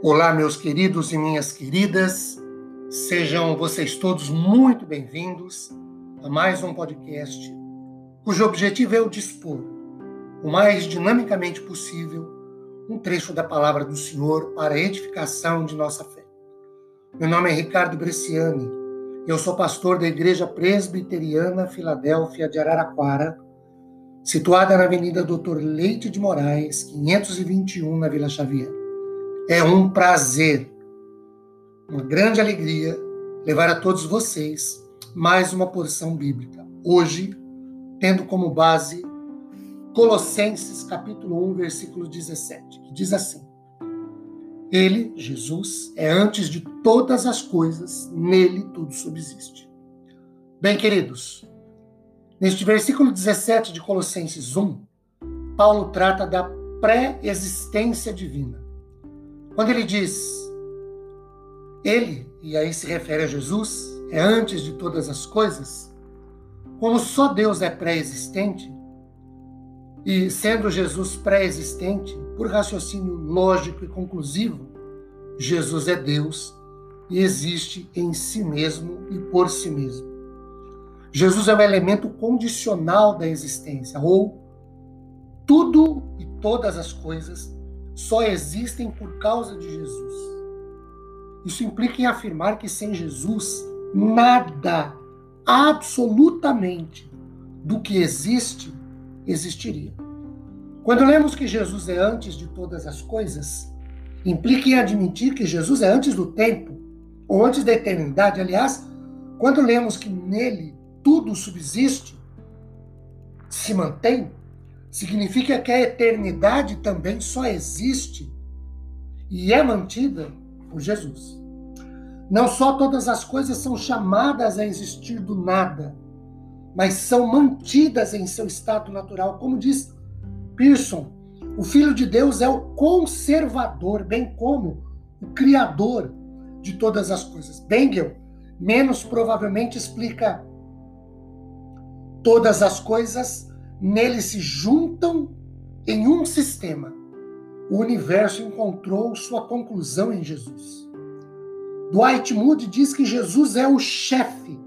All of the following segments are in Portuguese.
Olá, meus queridos e minhas queridas, sejam vocês todos muito bem-vindos a mais um podcast cujo objetivo é o dispor, o mais dinamicamente possível, um trecho da palavra do Senhor para a edificação de nossa fé. Meu nome é Ricardo Bresciani, eu sou pastor da Igreja Presbiteriana Filadélfia de Araraquara, situada na Avenida Doutor Leite de Moraes, 521, na Vila Xavier. É um prazer, uma grande alegria levar a todos vocês mais uma porção bíblica. Hoje, tendo como base Colossenses capítulo 1, versículo 17, que diz assim: Ele, Jesus, é antes de todas as coisas, nele tudo subsiste. Bem, queridos, neste versículo 17 de Colossenses 1, Paulo trata da pré-existência divina. Quando ele diz ele, e aí se refere a Jesus, é antes de todas as coisas, como só Deus é pré-existente, e sendo Jesus pré-existente, por raciocínio lógico e conclusivo, Jesus é Deus e existe em si mesmo e por si mesmo. Jesus é o elemento condicional da existência, ou tudo e todas as coisas só existem por causa de Jesus. Isso implica em afirmar que sem Jesus, nada, absolutamente, do que existe, existiria. Quando lemos que Jesus é antes de todas as coisas, implica em admitir que Jesus é antes do tempo, ou antes da eternidade. Aliás, quando lemos que nele tudo subsiste, se mantém, significa que a eternidade também só existe e é mantida por Jesus. Não só todas as coisas são chamadas a existir do nada, mas são mantidas em seu estado natural. Como diz Pearson, o Filho de Deus é o conservador, bem como o criador de todas as coisas. Bengel, menos provavelmente, explica todas as coisas Nele se juntam em um sistema. O universo encontrou sua conclusão em Jesus. Dwight Moody diz que Jesus é o chefe,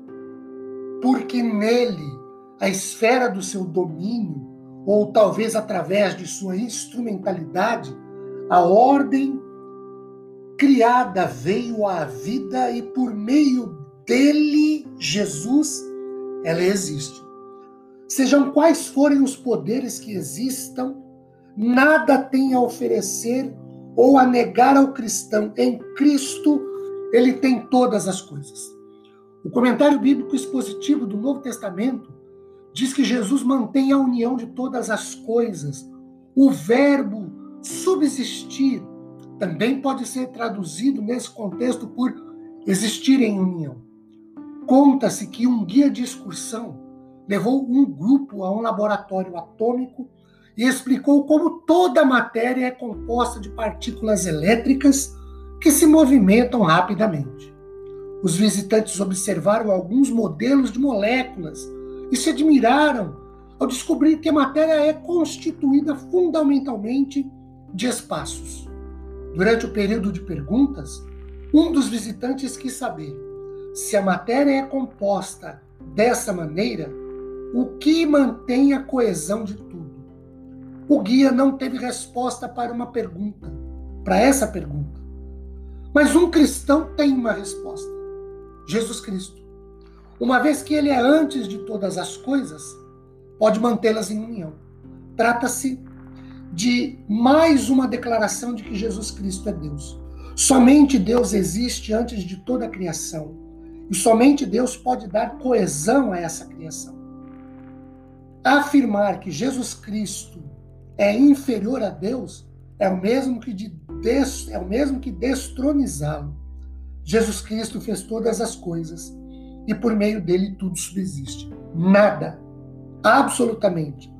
porque nele a esfera do seu domínio, ou talvez através de sua instrumentalidade, a ordem criada veio à vida e por meio dele, Jesus, ela existe. Sejam quais forem os poderes que existam, nada tem a oferecer ou a negar ao cristão. Em Cristo, ele tem todas as coisas. O comentário bíblico expositivo do Novo Testamento diz que Jesus mantém a união de todas as coisas. O verbo subsistir também pode ser traduzido nesse contexto por existir em união. Conta-se que um guia de excursão levou um grupo a um laboratório atômico e explicou como toda a matéria é composta de partículas elétricas que se movimentam rapidamente. Os visitantes observaram alguns modelos de moléculas e se admiraram ao descobrir que a matéria é constituída fundamentalmente de espaços. Durante o período de perguntas, um dos visitantes quis saber se a matéria é composta dessa maneira, o que mantém a coesão de tudo? O guia não teve resposta para uma pergunta, para essa pergunta. Mas um cristão tem uma resposta: Jesus Cristo. Uma vez que ele é antes de todas as coisas, pode mantê-las em união. Trata-se de mais uma declaração de que Jesus Cristo é Deus. Somente Deus existe antes de toda a criação. E somente Deus pode dar coesão a essa criação afirmar que Jesus Cristo é inferior a Deus é o mesmo que de des, é o mesmo que destronizá-lo. Jesus Cristo fez todas as coisas e por meio dele tudo subsiste. Nada, absolutamente,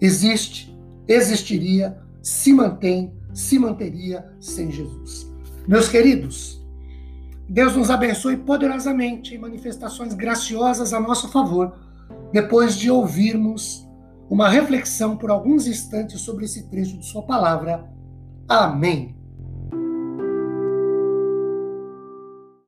existe, existiria, se mantém, se manteria sem Jesus. Meus queridos, Deus nos abençoe poderosamente em manifestações graciosas a nosso favor depois de ouvirmos uma reflexão por alguns instantes sobre esse trecho de Sua palavra. Amém.